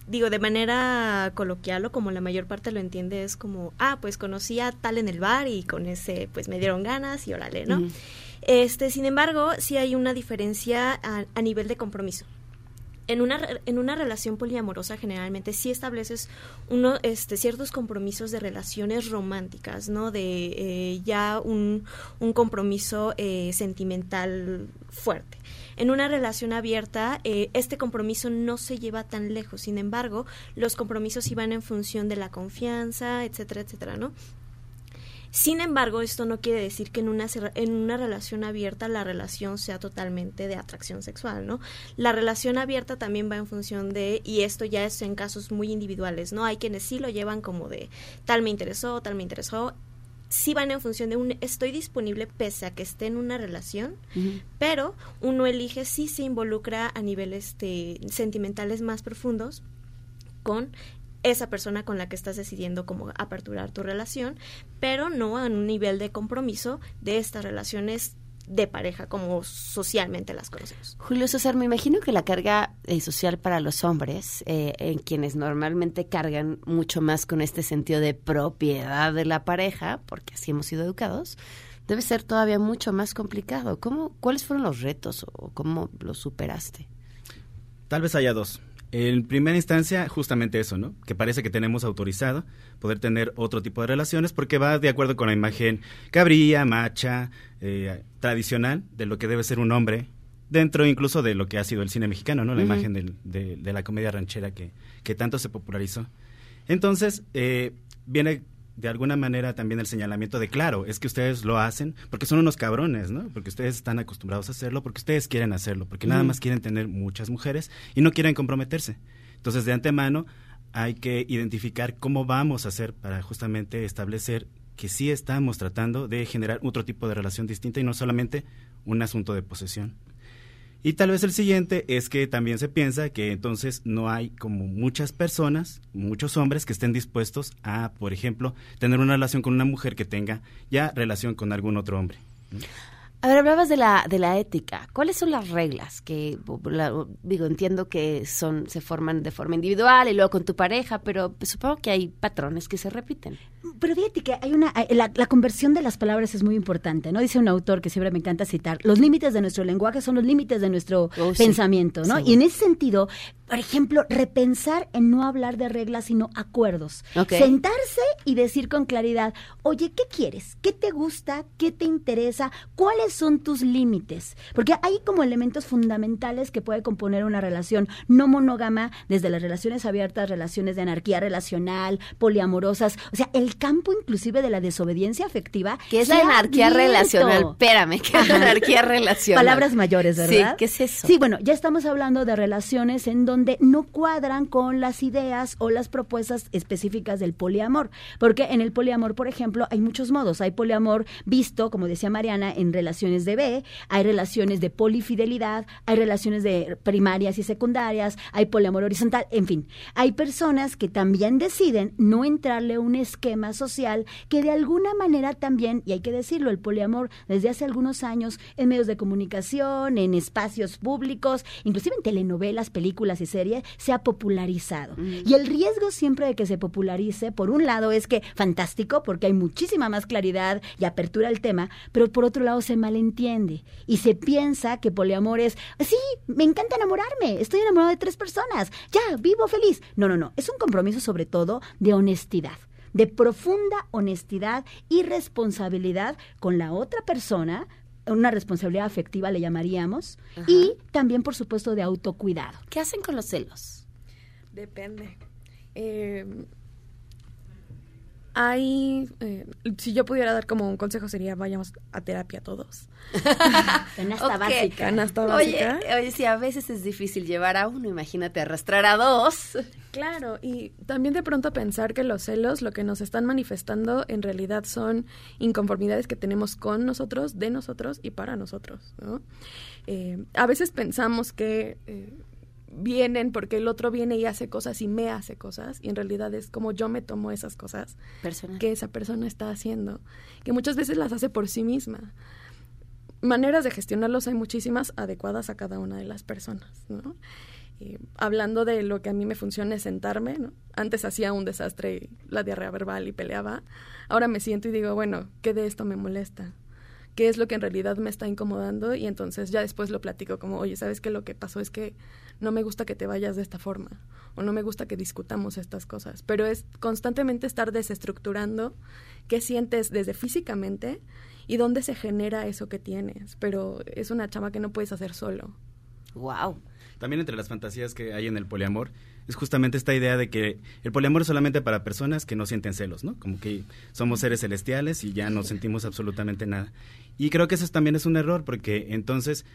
digo, de manera coloquial o como la mayor parte lo entiende, es como, ah, pues conocí a tal en el bar y con ese, pues me dieron ganas y órale, ¿no? Este, sin embargo, sí hay una diferencia a, a nivel de compromiso. En una, en una relación poliamorosa generalmente sí estableces uno, este, ciertos compromisos de relaciones románticas, ¿no? De eh, ya un, un compromiso eh, sentimental fuerte. En una relación abierta, eh, este compromiso no se lleva tan lejos. Sin embargo, los compromisos van en función de la confianza, etcétera, etcétera, ¿no? Sin embargo, esto no quiere decir que en una, en una relación abierta la relación sea totalmente de atracción sexual, ¿no? La relación abierta también va en función de, y esto ya es en casos muy individuales, ¿no? Hay quienes sí lo llevan como de tal me interesó, tal me interesó. Sí van en función de un estoy disponible pese a que esté en una relación, pero uno elige si se involucra a niveles este, sentimentales más profundos con esa persona con la que estás decidiendo cómo aperturar tu relación, pero no a un nivel de compromiso de estas relaciones de pareja como socialmente las conocemos. Julio César, me imagino que la carga eh, social para los hombres, eh, en quienes normalmente cargan mucho más con este sentido de propiedad de la pareja, porque así hemos sido educados, debe ser todavía mucho más complicado. ¿Cómo, ¿Cuáles fueron los retos o cómo los superaste? Tal vez haya dos. En primera instancia, justamente eso, ¿no? Que parece que tenemos autorizado poder tener otro tipo de relaciones porque va de acuerdo con la imagen cabría, macha, eh, tradicional de lo que debe ser un hombre, dentro incluso de lo que ha sido el cine mexicano, ¿no? La imagen del- de, de la comedia ranchera que, que tanto se popularizó. Entonces, eh, viene de alguna manera también el señalamiento de, claro, es que ustedes lo hacen porque son unos cabrones, ¿no? Porque ustedes están acostumbrados a hacerlo, porque ustedes quieren hacerlo, porque nada más quieren tener muchas mujeres y no quieren comprometerse. Entonces, de antemano, hay que identificar cómo vamos a hacer para justamente establecer que sí estamos tratando de generar otro tipo de relación distinta y no solamente un asunto de posesión. Y tal vez el siguiente es que también se piensa que entonces no hay como muchas personas, muchos hombres que estén dispuestos a, por ejemplo, tener una relación con una mujer que tenga ya relación con algún otro hombre. A ver, hablabas de la, de la ética. ¿Cuáles son las reglas que, la- digo, entiendo que son se forman de forma individual y luego con tu pareja, pero supongo que hay patrones que se repiten. Pero fíjate que hay una, la, la conversión de las palabras es muy importante, ¿no? Dice un autor que siempre me encanta citar, los límites de nuestro lenguaje son los límites de nuestro Oh, sí. pensamiento, ¿no? Seguro. Y en ese sentido, por ejemplo, repensar en no hablar de reglas, sino acuerdos. Ok. Sentarse y decir con claridad, oye, ¿qué quieres? ¿Qué te gusta? ¿Qué te interesa? ¿Cuáles son tus límites? Porque hay como elementos fundamentales que puede componer una relación no monógama, desde las relaciones abiertas, relaciones de anarquía relacional, poliamorosas, o sea, el campo inclusive de la desobediencia afectiva. ¿Qué es la anarquía abierto. relacional? Espérame, ¿qué es la anarquía relacional? Palabras mayores, ¿verdad? Sí, ¿qué es eso? Sí, bueno, ya estamos hablando de relaciones en donde no cuadran con las ideas o las propuestas específicas del poliamor. Porque en el poliamor, por ejemplo, hay muchos modos. Hay poliamor visto, como decía Mariana, en relaciones relaciones de B, hay relaciones de polifidelidad, hay relaciones de primarias y secundarias, hay poliamor horizontal, en fin. Hay personas que también deciden no entrarle a un esquema social que de alguna manera también, y hay que decirlo, el poliamor desde hace algunos años en medios de comunicación, en espacios públicos, inclusive en telenovelas, películas y series, se ha popularizado. Y el riesgo siempre de que se popularice, por un lado, es que fantástico, porque hay muchísima más claridad y apertura al tema, pero por otro lado se malentiende y se piensa que poliamor es, sí, me encanta enamorarme, estoy enamorado de tres personas, ya, vivo feliz. No, no, no, es un compromiso sobre todo de honestidad de profunda honestidad y responsabilidad con la otra persona, una responsabilidad afectiva le llamaríamos, y también, por supuesto, de autocuidado. ¿Qué hacen con los celos? Depende. Eh, hay, eh, si yo pudiera dar como un consejo sería vayamos a terapia todos. Canasta Ok. básica. Canasta Oye, básica. oye, sí, a veces es difícil llevar a uno, imagínate arrastrar a dos. Claro, y también de pronto pensar que los celos lo que nos están manifestando en realidad son inconformidades que tenemos con nosotros, de nosotros y para nosotros, ¿no? Eh, a veces pensamos que eh, vienen porque el otro viene y hace cosas y me hace cosas, y en realidad es como yo me tomo esas cosas Personal. que esa persona está haciendo, que muchas veces las hace por sí misma. Maneras de gestionarlos hay muchísimas adecuadas a cada una de las personas, ¿no? Hablando de lo que a mí me funciona es sentarme, ¿no? Antes hacía un desastre, la diarrea verbal y peleaba. Ahora me siento y digo, bueno, ¿qué de esto me molesta? ¿Qué es lo que en realidad me está incomodando? Y entonces ya después lo platico como, oye, ¿sabes qué? Lo que pasó es que no me gusta que te vayas de esta forma o no me gusta que discutamos estas cosas. Pero es constantemente estar desestructurando qué sientes desde físicamente y dónde se genera eso que tienes. Pero es una chama que no puedes hacer solo. Wow. También entre las fantasías que hay en el poliamor es justamente esta idea de que el poliamor es solamente para personas que no sienten celos, ¿no? Como que somos seres celestiales y ya no sentimos absolutamente nada. Y creo que eso también es un error porque entonces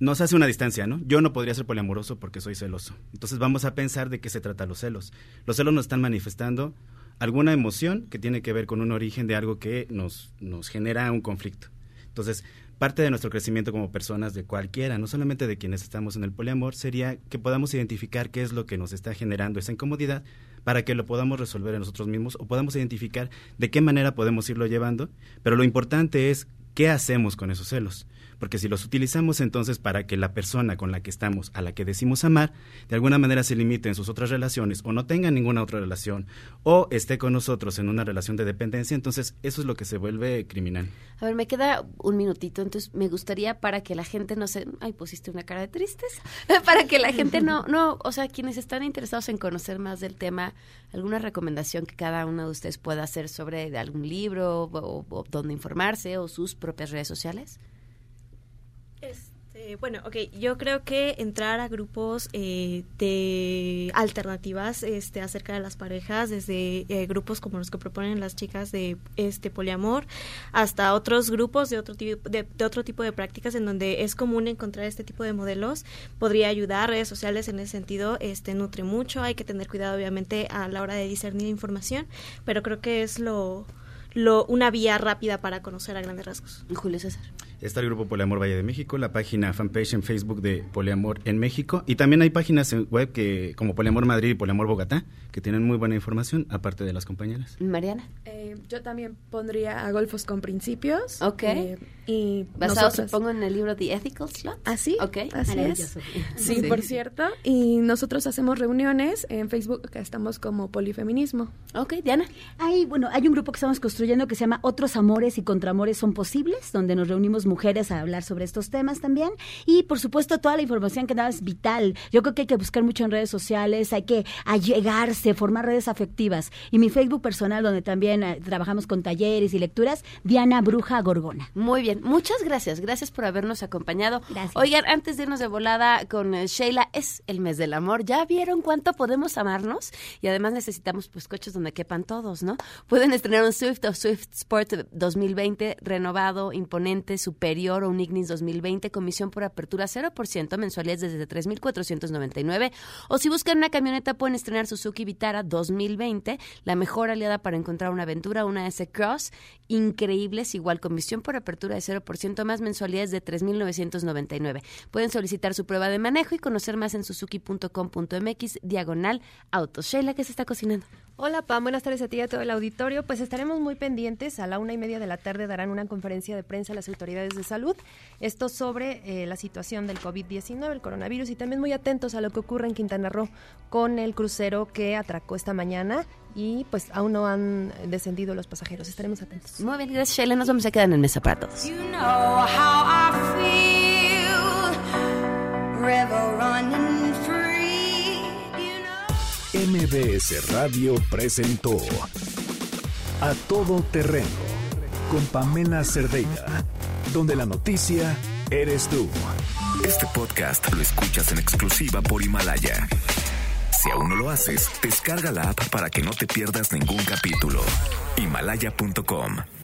nos hace una distancia, ¿no? Yo no podría ser poliamoroso porque soy celoso. Entonces vamos a pensar de qué se trata los celos. Los celos nos están manifestando alguna emoción que tiene que ver con un origen de algo que nos, nos genera un conflicto. Entonces, parte de nuestro crecimiento como personas de cualquiera, no solamente de quienes estamos en el poliamor, sería que podamos identificar qué es lo que nos está generando esa incomodidad para que lo podamos resolver en nosotros mismos o podamos identificar de qué manera podemos irlo llevando, pero lo importante es qué hacemos con esos celos. Porque si los utilizamos entonces para que la persona con la que estamos, a la que decimos amar, de alguna manera se limite en sus otras relaciones o no tenga ninguna otra relación o esté con nosotros en una relación de dependencia, entonces eso es lo que se vuelve criminal. A ver, me queda un minutito, entonces me gustaría para que la gente no se... Ay, pusiste una cara de tristeza. Para que la gente no, no, o sea, quienes están interesados en conocer más del tema, alguna recomendación que cada uno de ustedes pueda hacer sobre algún libro o, o dónde informarse o sus propias redes sociales. Este, bueno, ok, yo creo que entrar a grupos eh, de alternativas este, acerca de las parejas, desde eh, grupos como los que proponen las chicas de este poliamor, hasta otros grupos de otro, tipo, de, otro tipo de prácticas en donde es común encontrar este tipo de modelos, podría ayudar. Redes sociales en ese sentido este, nutre mucho, hay que tener cuidado obviamente a la hora de discernir información, pero creo que es lo, lo una vía rápida para conocer a grandes rasgos. Julio César. Está el grupo Poliamor Valle de México, la página fanpage en Facebook de Poliamor en México y también hay páginas en web que como Poliamor Madrid y Poliamor Bogotá que tienen muy buena información aparte de las compañeras. Mariana. Eh, yo también pondría a Golfos con Principios. Ok. eh, y Basado, supongo, en el libro The Ethical Slot. ¿Ah, sí? Ok. Así es. Maravilloso. Sí, por cierto. Y nosotros hacemos reuniones en Facebook que estamos como Polifeminismo. Ok, Diana. Hay, bueno, hay un grupo que estamos construyendo que se llama Otros Amores y Contramores son Posibles, donde nos reunimos mujeres a hablar sobre estos temas también. Y, por supuesto, toda la información que da es vital. Yo creo que hay que buscar mucho en redes sociales, hay que allegarse, formar redes afectivas. Y mi Facebook personal, donde también eh, trabajamos con talleres y lecturas, Diana Bruja Gorgona. Muy bien, muchas gracias. Gracias por habernos acompañado. Gracias. Oigan, antes de irnos de volada con eh, Sheila, es el mes del amor. ¿Ya vieron cuánto podemos amarnos? Y además necesitamos pues coches donde quepan todos, ¿no? Pueden estrenar un Swift o Swift Sport 2020 renovado, imponente, su Superior o un Ignis 2020, comisión por apertura 0%, mensualidades desde 3.499. O si buscan una camioneta, pueden estrenar Suzuki Vitara 2020, la mejor aliada para encontrar una aventura, una S-Cross, increíbles, igual comisión por apertura de 0%, más mensualidades de 3.999. Pueden solicitar su prueba de manejo y conocer más en suzuki.com.mx, diagonal autos. Sheila, ¿qué se está cocinando? Hola Pam, buenas tardes a ti y a todo el auditorio. Pues estaremos muy pendientes. A la una y media de la tarde darán una conferencia de prensa a las autoridades de salud. Esto sobre eh, la situación del COVID-19, el coronavirus y también muy atentos a lo que ocurre en Quintana Roo con el crucero que atracó esta mañana y pues aún no han descendido los pasajeros. Estaremos atentos. Muy bien, gracias Sheila. Nos vamos a quedar en mesa para todos. You know how I feel, river running free. MBS Radio presentó A Todo Terreno con Pamela Cerdeira, donde la noticia eres tú. Este podcast lo escuchas en exclusiva por Himalaya. Si aún no lo haces, descarga la app para que no te pierdas ningún capítulo. Himalaya.com